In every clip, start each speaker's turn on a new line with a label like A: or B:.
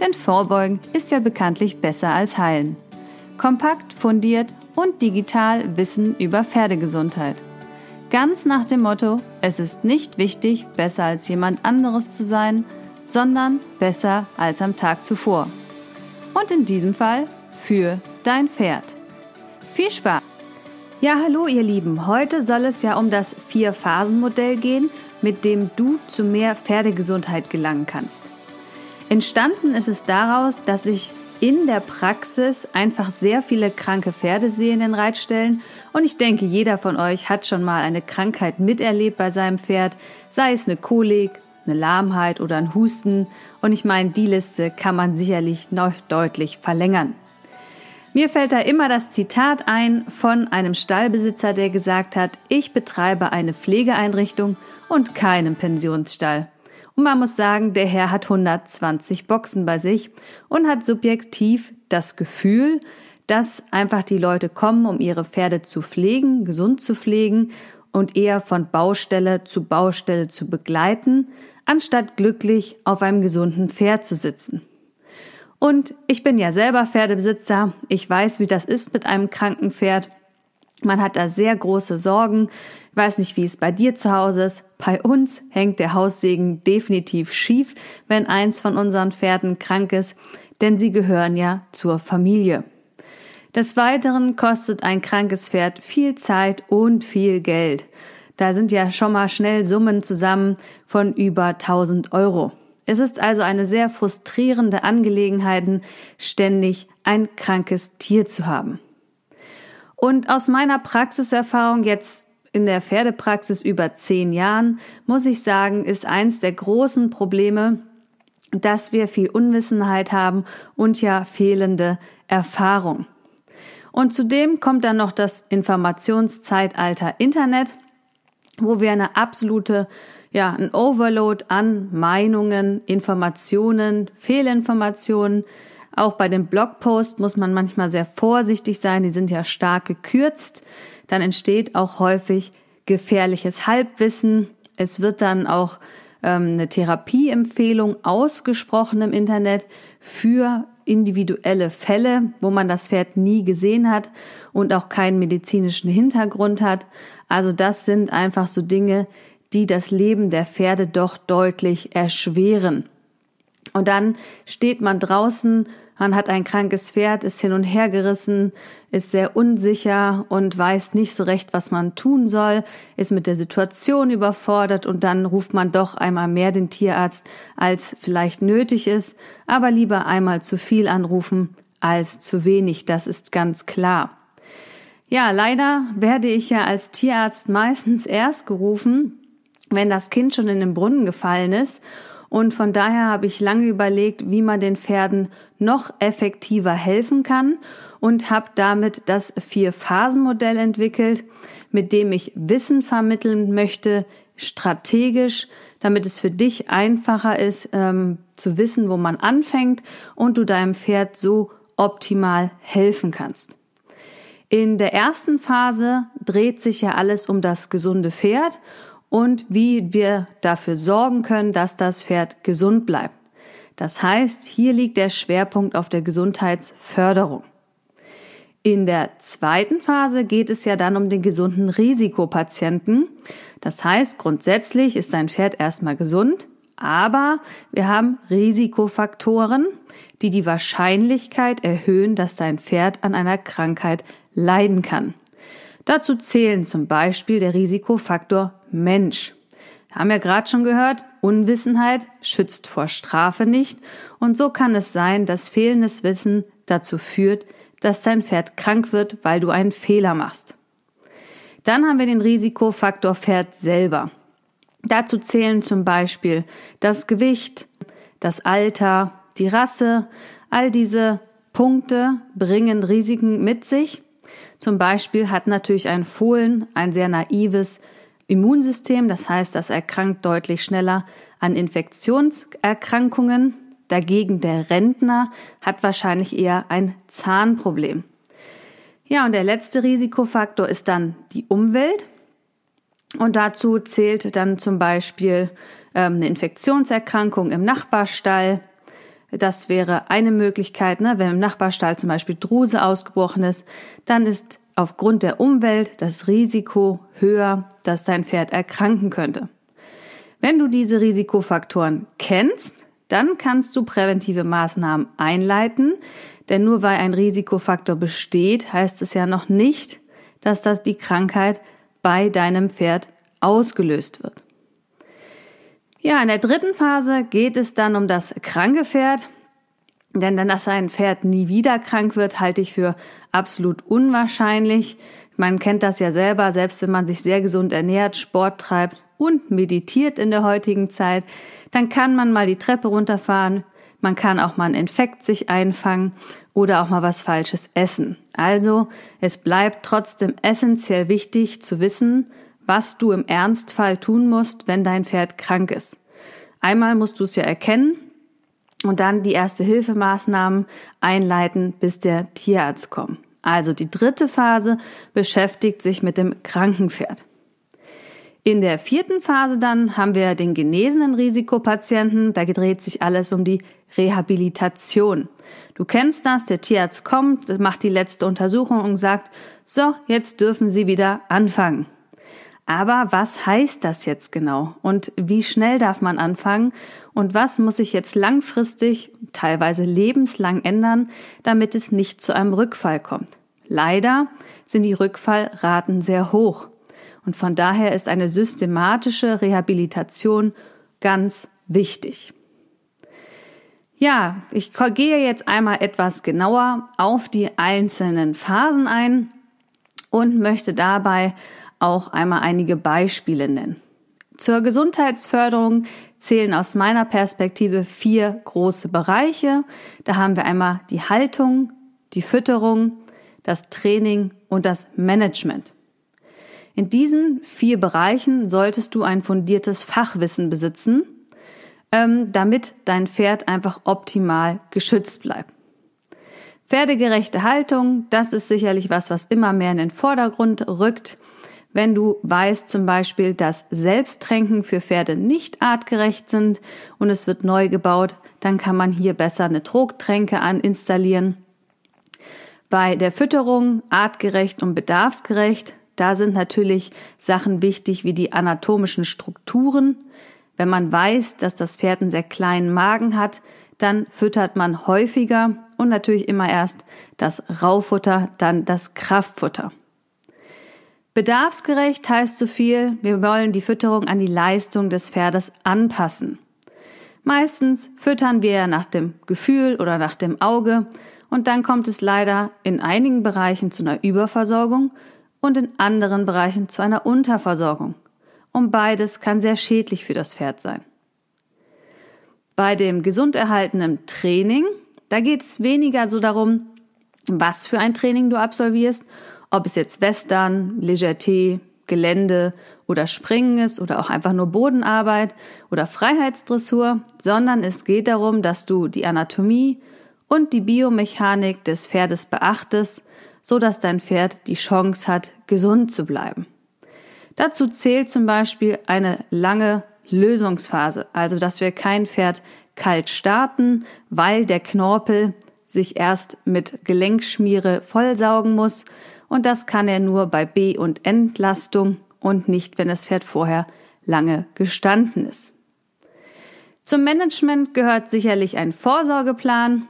A: Denn Vorbeugen ist ja bekanntlich besser als Heilen. Kompakt, fundiert und digital Wissen über Pferdegesundheit. Ganz nach dem Motto, es ist nicht wichtig, besser als jemand anderes zu sein, sondern besser als am Tag zuvor. Und in diesem Fall für dein Pferd. Viel Spaß! Ja, hallo ihr Lieben. Heute soll es ja um das Vier-Phasen-Modell gehen, mit dem du zu mehr Pferdegesundheit gelangen kannst. Entstanden ist es daraus, dass ich in der Praxis einfach sehr viele kranke Pferde sehe in den Reitstellen und ich denke, jeder von euch hat schon mal eine Krankheit miterlebt bei seinem Pferd, sei es eine Kolik, eine Lahmheit oder ein Husten und ich meine, die Liste kann man sicherlich noch deutlich verlängern. Mir fällt da immer das Zitat ein von einem Stallbesitzer, der gesagt hat, ich betreibe eine Pflegeeinrichtung und keinen Pensionsstall. Und man muss sagen, der Herr hat 120 Boxen bei sich und hat subjektiv das Gefühl, dass einfach die Leute kommen, um ihre Pferde zu pflegen, gesund zu pflegen und eher von Baustelle zu Baustelle zu begleiten, anstatt glücklich auf einem gesunden Pferd zu sitzen. Und ich bin ja selber Pferdebesitzer. Ich weiß, wie das ist mit einem kranken Pferd. Man hat da sehr große Sorgen. Ich weiß nicht, wie es bei dir zu Hause ist. Bei uns hängt der Haussegen definitiv schief, wenn eins von unseren Pferden krank ist, denn sie gehören ja zur Familie. Des Weiteren kostet ein krankes Pferd viel Zeit und viel Geld. Da sind ja schon mal schnell Summen zusammen von über 1000 Euro. Es ist also eine sehr frustrierende Angelegenheit, ständig ein krankes Tier zu haben. Und aus meiner Praxiserfahrung jetzt in der Pferdepraxis über zehn Jahren, muss ich sagen, ist eins der großen Probleme, dass wir viel Unwissenheit haben und ja fehlende Erfahrung. Und zudem kommt dann noch das Informationszeitalter Internet, wo wir eine absolute, ja, ein Overload an Meinungen, Informationen, Fehlinformationen, auch bei den Blogposts muss man manchmal sehr vorsichtig sein, die sind ja stark gekürzt. Dann entsteht auch häufig gefährliches Halbwissen. Es wird dann auch ähm, eine Therapieempfehlung ausgesprochen im Internet für individuelle Fälle, wo man das Pferd nie gesehen hat und auch keinen medizinischen Hintergrund hat. Also das sind einfach so Dinge, die das Leben der Pferde doch deutlich erschweren. Und dann steht man draußen, man hat ein krankes Pferd, ist hin und her gerissen, ist sehr unsicher und weiß nicht so recht, was man tun soll, ist mit der Situation überfordert und dann ruft man doch einmal mehr den Tierarzt, als vielleicht nötig ist, aber lieber einmal zu viel anrufen als zu wenig, das ist ganz klar. Ja, leider werde ich ja als Tierarzt meistens erst gerufen, wenn das Kind schon in den Brunnen gefallen ist und von daher habe ich lange überlegt, wie man den Pferden noch effektiver helfen kann und habe damit das Vier-Phasen-Modell entwickelt, mit dem ich Wissen vermitteln möchte, strategisch, damit es für dich einfacher ist, ähm, zu wissen, wo man anfängt und du deinem Pferd so optimal helfen kannst. In der ersten Phase dreht sich ja alles um das gesunde Pferd und wie wir dafür sorgen können, dass das Pferd gesund bleibt. Das heißt, hier liegt der Schwerpunkt auf der Gesundheitsförderung. In der zweiten Phase geht es ja dann um den gesunden Risikopatienten. Das heißt, grundsätzlich ist dein Pferd erstmal gesund, aber wir haben Risikofaktoren, die die Wahrscheinlichkeit erhöhen, dass dein Pferd an einer Krankheit leiden kann. Dazu zählen zum Beispiel der Risikofaktor Mensch. Wir haben ja gerade schon gehört, Unwissenheit schützt vor Strafe nicht und so kann es sein, dass fehlendes Wissen dazu führt, dass dein Pferd krank wird, weil du einen Fehler machst. Dann haben wir den Risikofaktor Pferd selber. Dazu zählen zum Beispiel das Gewicht, das Alter, die Rasse, all diese Punkte bringen Risiken mit sich. Zum Beispiel hat natürlich ein Fohlen ein sehr naives Immunsystem, das heißt, das erkrankt deutlich schneller an Infektionserkrankungen. Dagegen der Rentner hat wahrscheinlich eher ein Zahnproblem. Ja, und der letzte Risikofaktor ist dann die Umwelt. Und dazu zählt dann zum Beispiel ähm, eine Infektionserkrankung im Nachbarstall. Das wäre eine Möglichkeit, ne? wenn im Nachbarstall zum Beispiel Druse ausgebrochen ist, dann ist aufgrund der Umwelt das Risiko höher, dass dein Pferd erkranken könnte. Wenn du diese Risikofaktoren kennst, dann kannst du präventive Maßnahmen einleiten, denn nur weil ein Risikofaktor besteht, heißt es ja noch nicht, dass das die Krankheit bei deinem Pferd ausgelöst wird. Ja, in der dritten Phase geht es dann um das kranke Pferd. Denn dass ein Pferd nie wieder krank wird, halte ich für absolut unwahrscheinlich. Man kennt das ja selber, selbst wenn man sich sehr gesund ernährt, Sport treibt und meditiert in der heutigen Zeit, dann kann man mal die Treppe runterfahren, man kann auch mal einen Infekt sich einfangen oder auch mal was Falsches essen. Also, es bleibt trotzdem essentiell wichtig zu wissen, was du im Ernstfall tun musst, wenn dein Pferd krank ist. Einmal musst du es ja erkennen und dann die erste Hilfemaßnahmen einleiten, bis der Tierarzt kommt. Also die dritte Phase beschäftigt sich mit dem Krankenpferd. In der vierten Phase dann haben wir den genesenen Risikopatienten. Da dreht sich alles um die Rehabilitation. Du kennst das, der Tierarzt kommt, macht die letzte Untersuchung und sagt, so, jetzt dürfen Sie wieder anfangen. Aber was heißt das jetzt genau? Und wie schnell darf man anfangen? Und was muss sich jetzt langfristig, teilweise lebenslang ändern, damit es nicht zu einem Rückfall kommt? Leider sind die Rückfallraten sehr hoch. Und von daher ist eine systematische Rehabilitation ganz wichtig. Ja, ich gehe jetzt einmal etwas genauer auf die einzelnen Phasen ein und möchte dabei auch einmal einige Beispiele nennen. Zur Gesundheitsförderung zählen aus meiner Perspektive vier große Bereiche. Da haben wir einmal die Haltung, die Fütterung, das Training und das Management. In diesen vier Bereichen solltest du ein fundiertes Fachwissen besitzen ähm, damit dein Pferd einfach optimal geschützt bleibt. Pferdegerechte Haltung, das ist sicherlich was, was immer mehr in den Vordergrund rückt. Wenn du weißt zum Beispiel, dass Selbsttränken für Pferde nicht artgerecht sind und es wird neu gebaut, dann kann man hier besser eine Trogtränke installieren. Bei der Fütterung artgerecht und bedarfsgerecht, da sind natürlich Sachen wichtig wie die anatomischen Strukturen, wenn man weiß, dass das Pferd einen sehr kleinen Magen hat, dann füttert man häufiger und natürlich immer erst das Raufutter, dann das Kraftfutter. Bedarfsgerecht heißt so viel, wir wollen die Fütterung an die Leistung des Pferdes anpassen. Meistens füttern wir nach dem Gefühl oder nach dem Auge und dann kommt es leider in einigen Bereichen zu einer Überversorgung und in anderen Bereichen zu einer Unterversorgung und beides kann sehr schädlich für das Pferd sein. Bei dem gesund erhaltenen Training, da geht es weniger so darum, was für ein Training du absolvierst, ob es jetzt Western, Legerté, Gelände oder Springen ist oder auch einfach nur Bodenarbeit oder Freiheitsdressur, sondern es geht darum, dass du die Anatomie und die Biomechanik des Pferdes beachtest, so dass dein Pferd die Chance hat, gesund zu bleiben. Dazu zählt zum Beispiel eine lange Lösungsphase, also dass wir kein Pferd kalt starten, weil der Knorpel sich erst mit Gelenkschmiere vollsaugen muss und das kann er nur bei B- und Entlastung und nicht, wenn das Pferd vorher lange gestanden ist. Zum Management gehört sicherlich ein Vorsorgeplan.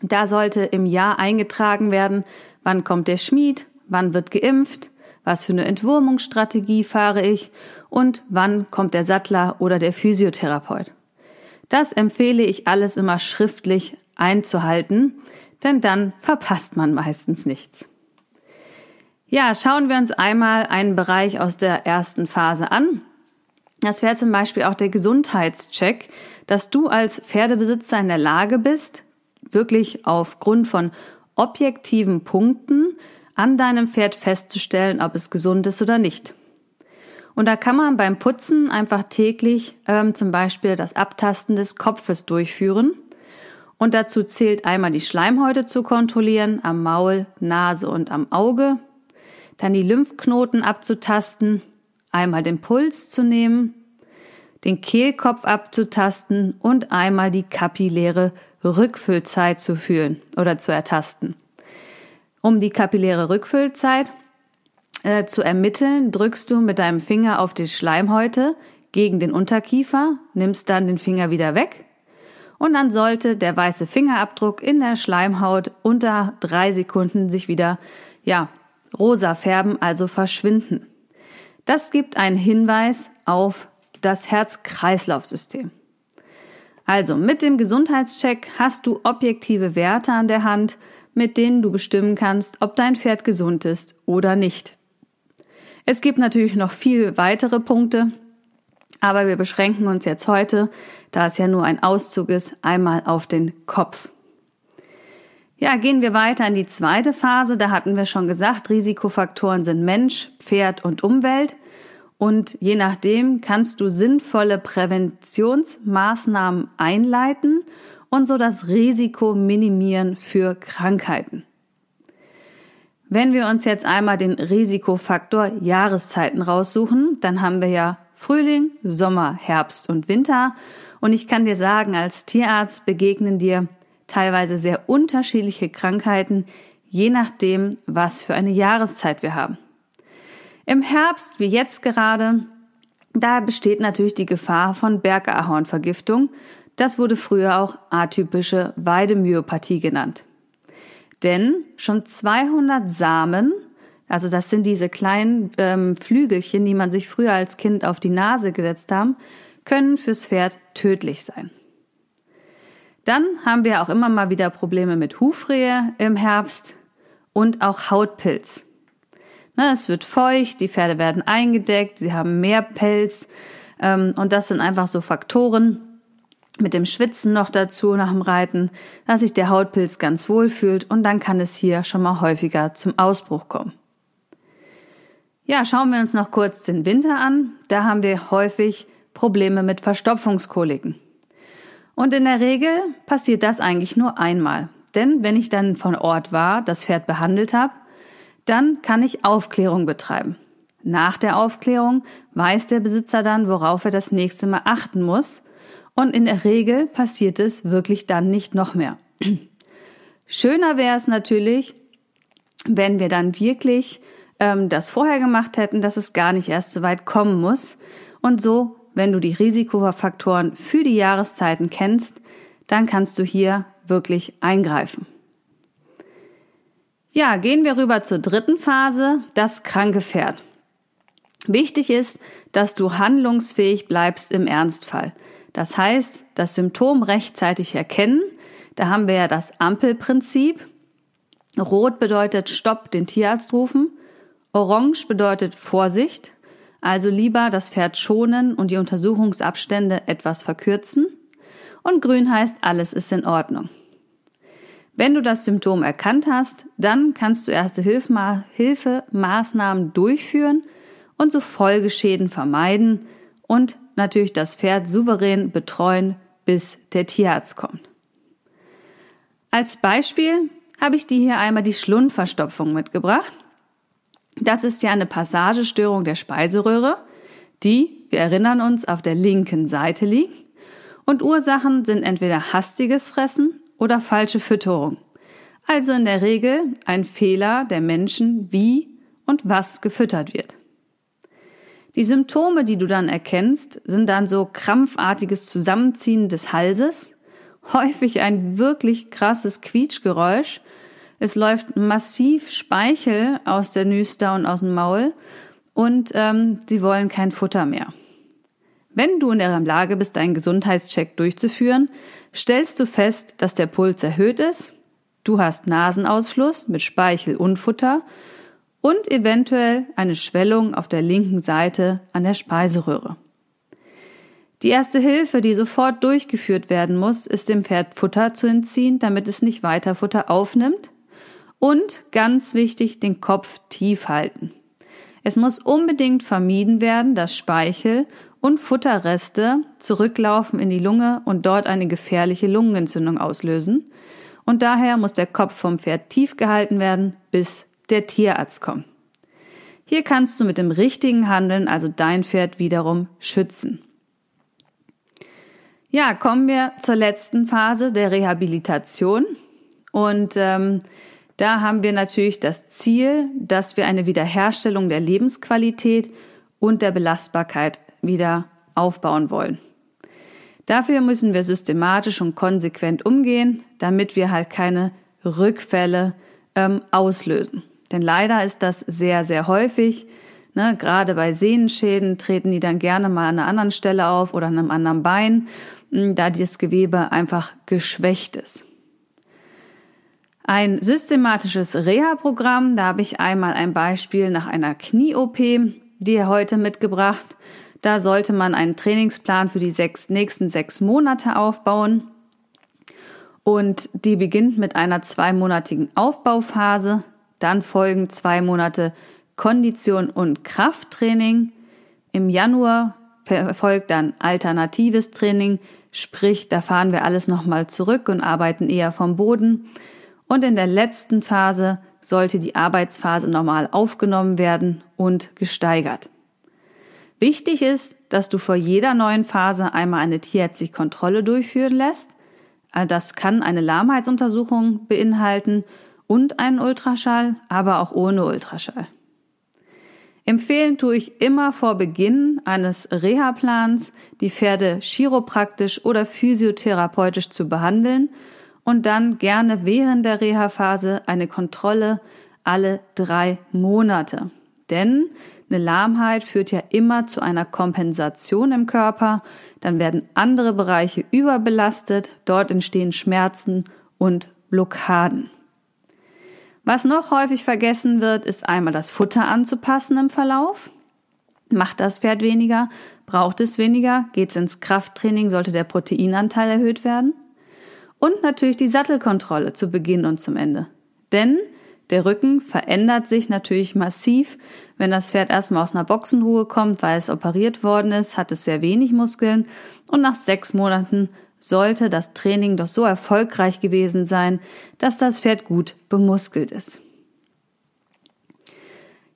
A: Da sollte im Jahr eingetragen werden, wann kommt der Schmied, wann wird geimpft, was für eine Entwurmungsstrategie fahre ich und wann kommt der Sattler oder der Physiotherapeut. Das empfehle ich alles immer schriftlich einzuhalten, denn dann verpasst man meistens nichts. Ja, schauen wir uns einmal einen Bereich aus der ersten Phase an. Das wäre zum Beispiel auch der Gesundheitscheck, dass du als Pferdebesitzer in der Lage bist, wirklich aufgrund von objektiven Punkten an deinem Pferd festzustellen, ob es gesund ist oder nicht. Und da kann man beim Putzen einfach täglich ähm, zum Beispiel das Abtasten des Kopfes durchführen. Und dazu zählt einmal die Schleimhäute zu kontrollieren, am Maul, Nase und am Auge. Dann die Lymphknoten abzutasten, einmal den Puls zu nehmen, den Kehlkopf abzutasten und einmal die kapilläre Rückfüllzeit zu fühlen oder zu ertasten. Um die kapilläre Rückfüllzeit äh, zu ermitteln, drückst du mit deinem Finger auf die Schleimhäute gegen den Unterkiefer, nimmst dann den Finger wieder weg und dann sollte der weiße Fingerabdruck in der Schleimhaut unter drei Sekunden sich wieder, ja, rosa färben, also verschwinden. Das gibt einen Hinweis auf das Herz-Kreislauf-System. Also mit dem Gesundheitscheck hast du objektive Werte an der Hand, mit denen du bestimmen kannst, ob dein Pferd gesund ist oder nicht. Es gibt natürlich noch viel weitere Punkte, aber wir beschränken uns jetzt heute, da es ja nur ein Auszug ist, einmal auf den Kopf. Ja, gehen wir weiter in die zweite Phase. Da hatten wir schon gesagt, Risikofaktoren sind Mensch, Pferd und Umwelt. Und je nachdem kannst du sinnvolle Präventionsmaßnahmen einleiten und so das Risiko minimieren für Krankheiten. Wenn wir uns jetzt einmal den Risikofaktor Jahreszeiten raussuchen, dann haben wir ja Frühling, Sommer, Herbst und Winter. Und ich kann dir sagen, als Tierarzt begegnen dir teilweise sehr unterschiedliche Krankheiten, je nachdem, was für eine Jahreszeit wir haben. Im Herbst, wie jetzt gerade, da besteht natürlich die Gefahr von Bergahornvergiftung. Das wurde früher auch atypische Weidemyopathie genannt. Denn schon 200 Samen, also das sind diese kleinen ähm, Flügelchen, die man sich früher als Kind auf die Nase gesetzt haben, können fürs Pferd tödlich sein. Dann haben wir auch immer mal wieder Probleme mit Hufrehe im Herbst und auch Hautpilz. Ne, es wird feucht, die Pferde werden eingedeckt, sie haben mehr Pelz ähm, und das sind einfach so Faktoren mit dem Schwitzen noch dazu nach dem Reiten, dass sich der Hautpilz ganz wohl fühlt und dann kann es hier schon mal häufiger zum Ausbruch kommen. Ja, schauen wir uns noch kurz den Winter an. Da haben wir häufig Probleme mit Verstopfungskoliken. Und in der Regel passiert das eigentlich nur einmal. Denn wenn ich dann von Ort war, das Pferd behandelt habe, dann kann ich Aufklärung betreiben. Nach der Aufklärung weiß der Besitzer dann, worauf er das nächste Mal achten muss. Und in der Regel passiert es wirklich dann nicht noch mehr. Schöner wäre es natürlich, wenn wir dann wirklich ähm, das vorher gemacht hätten, dass es gar nicht erst so weit kommen muss. Und so, wenn du die Risikofaktoren für die Jahreszeiten kennst, dann kannst du hier wirklich eingreifen. Ja, gehen wir rüber zur dritten Phase, das kranke Pferd. Wichtig ist, dass du handlungsfähig bleibst im Ernstfall. Das heißt, das Symptom rechtzeitig erkennen. Da haben wir ja das Ampelprinzip. Rot bedeutet Stopp, den Tierarzt rufen. Orange bedeutet Vorsicht, also lieber das Pferd schonen und die Untersuchungsabstände etwas verkürzen. Und grün heißt, alles ist in Ordnung. Wenn du das Symptom erkannt hast, dann kannst du erste Hilfemaßnahmen durchführen und so Folgeschäden vermeiden und natürlich das Pferd souverän betreuen, bis der Tierarzt kommt. Als Beispiel habe ich dir hier einmal die Schlundverstopfung mitgebracht. Das ist ja eine Passagestörung der Speiseröhre, die, wir erinnern uns, auf der linken Seite liegt. Und Ursachen sind entweder hastiges Fressen oder falsche Fütterung. Also in der Regel ein Fehler der Menschen, wie und was gefüttert wird. Die Symptome, die du dann erkennst, sind dann so krampfartiges Zusammenziehen des Halses, häufig ein wirklich krasses Quietschgeräusch, es läuft massiv Speichel aus der Nüster und aus dem Maul und ähm, sie wollen kein Futter mehr. Wenn du in der Lage bist, einen Gesundheitscheck durchzuführen, stellst du fest, dass der Puls erhöht ist, du hast Nasenausfluss mit Speichel und Futter und eventuell eine Schwellung auf der linken Seite an der Speiseröhre. Die erste Hilfe, die sofort durchgeführt werden muss, ist dem Pferd Futter zu entziehen, damit es nicht weiter Futter aufnimmt. Und ganz wichtig, den Kopf tief halten. Es muss unbedingt vermieden werden, dass Speichel und Futterreste zurücklaufen in die Lunge und dort eine gefährliche Lungenentzündung auslösen. Und daher muss der Kopf vom Pferd tief gehalten werden, bis der Tierarzt kommt. Hier kannst du mit dem richtigen Handeln also dein Pferd wiederum schützen. Ja, kommen wir zur letzten Phase der Rehabilitation. Und ähm, da haben wir natürlich das Ziel, dass wir eine Wiederherstellung der Lebensqualität und der Belastbarkeit wieder aufbauen wollen. Dafür müssen wir systematisch und konsequent umgehen, damit wir halt keine Rückfälle ähm, auslösen. Denn leider ist das sehr, sehr häufig. Ne, gerade bei Sehnenschäden treten die dann gerne mal an einer anderen Stelle auf oder an einem anderen Bein, hm, da das Gewebe einfach geschwächt ist. Ein systematisches Reha-Programm, da habe ich einmal ein Beispiel nach einer Knie-OP, die heute mitgebracht. Da sollte man einen Trainingsplan für die sechs, nächsten sechs Monate aufbauen. Und die beginnt mit einer zweimonatigen Aufbauphase. Dann folgen zwei Monate Kondition und Krafttraining. Im Januar folgt dann alternatives Training, sprich, da fahren wir alles nochmal zurück und arbeiten eher vom Boden. Und in der letzten Phase sollte die Arbeitsphase normal aufgenommen werden und gesteigert. Wichtig ist, dass du vor jeder neuen Phase einmal eine tierärztliche Kontrolle durchführen lässt. Das kann eine Lahmheitsuntersuchung beinhalten und einen Ultraschall, aber auch ohne Ultraschall. Empfehlen tue ich immer vor Beginn eines Reha-Plans, die Pferde chiropraktisch oder physiotherapeutisch zu behandeln und dann gerne während der Reha-Phase eine Kontrolle alle drei Monate. Denn eine Lahmheit führt ja immer zu einer Kompensation im Körper, dann werden andere Bereiche überbelastet, dort entstehen Schmerzen und Blockaden. Was noch häufig vergessen wird, ist einmal das Futter anzupassen im Verlauf. Macht das Pferd weniger? Braucht es weniger? Geht es ins Krafttraining? Sollte der Proteinanteil erhöht werden? Und natürlich die Sattelkontrolle zu Beginn und zum Ende. Denn der Rücken verändert sich natürlich massiv. Wenn das Pferd erstmal aus einer Boxenruhe kommt, weil es operiert worden ist, hat es sehr wenig Muskeln und nach sechs Monaten sollte das Training doch so erfolgreich gewesen sein, dass das Pferd gut bemuskelt ist.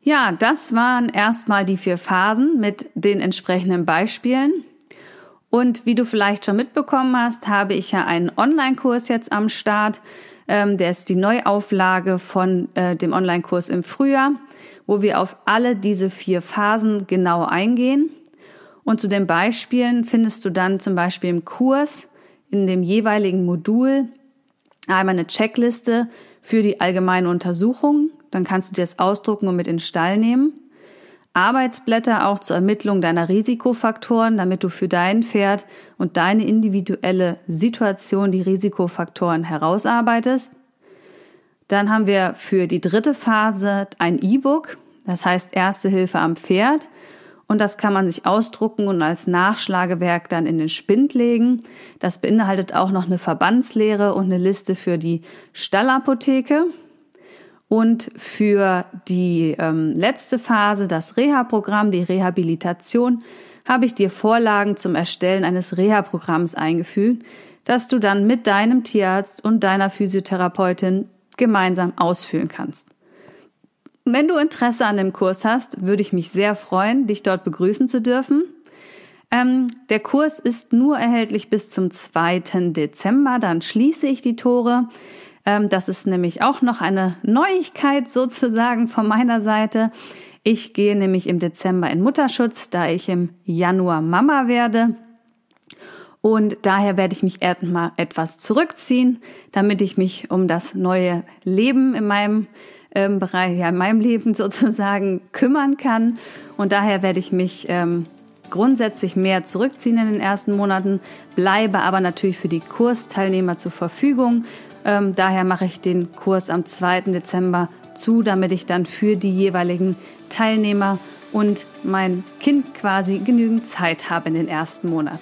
A: Ja, das waren erstmal die vier Phasen mit den entsprechenden Beispielen. Und wie du vielleicht schon mitbekommen hast, habe ich ja einen Online-Kurs jetzt am Start. Ähm, der ist die Neuauflage von äh, dem Online-Kurs im Frühjahr, wo wir auf alle diese vier Phasen genau eingehen. Und zu den Beispielen findest du dann zum Beispiel im Kurs in dem jeweiligen Modul einmal eine Checkliste für die allgemeine Untersuchung. Dann kannst du dir das ausdrucken und mit in den Stall nehmen. Arbeitsblätter auch zur Ermittlung deiner Risikofaktoren, damit du für dein Pferd und deine individuelle Situation die Risikofaktoren herausarbeitest. Dann haben wir für die dritte Phase ein E-Book, das heißt Erste Hilfe am Pferd. Und das kann man sich ausdrucken und als Nachschlagewerk dann in den Spind legen. Das beinhaltet auch noch eine Verbandslehre und eine Liste für die Stallapotheke. Und für die ähm, letzte Phase, das Reha-Programm, die Rehabilitation, habe ich dir Vorlagen zum Erstellen eines Reha-Programms eingefügt, das du dann mit deinem Tierarzt und deiner Physiotherapeutin gemeinsam ausfüllen kannst. Wenn du Interesse an dem Kurs hast, würde ich mich sehr freuen, dich dort begrüßen zu dürfen. Ähm, der Kurs ist nur erhältlich bis zum 2. Dezember, dann schließe ich die Tore. Ähm, das ist nämlich auch noch eine Neuigkeit sozusagen von meiner Seite. Ich gehe nämlich im Dezember in Mutterschutz, da ich im Januar Mama werde. Und daher werde ich mich erstmal etwas zurückziehen, damit ich mich um das neue Leben in meinem ähm, Bereich, ja, in meinem Leben sozusagen kümmern kann. Und daher werde ich mich ähm, grundsätzlich mehr zurückziehen in den ersten Monaten, bleibe aber natürlich für die Kursteilnehmer zur Verfügung. Ähm, daher mache ich den Kurs am 2. Dezember zu, damit ich dann für die jeweiligen Teilnehmer und mein Kind quasi genügend Zeit habe in den ersten Monaten.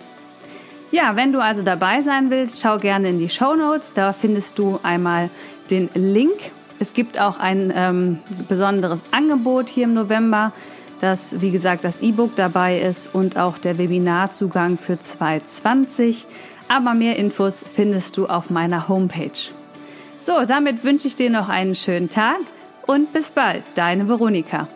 A: Ja, wenn du also dabei sein willst, schau gerne in die Show Notes. Da findest du einmal den Link. Es gibt auch ein ähm, besonderes Angebot hier im November, dass, wie gesagt, das E-Book dabei ist und auch der Webinarzugang für 2020. Aber mehr Infos findest du auf meiner Homepage. So, damit wünsche ich dir noch einen schönen Tag und bis bald, deine Veronika.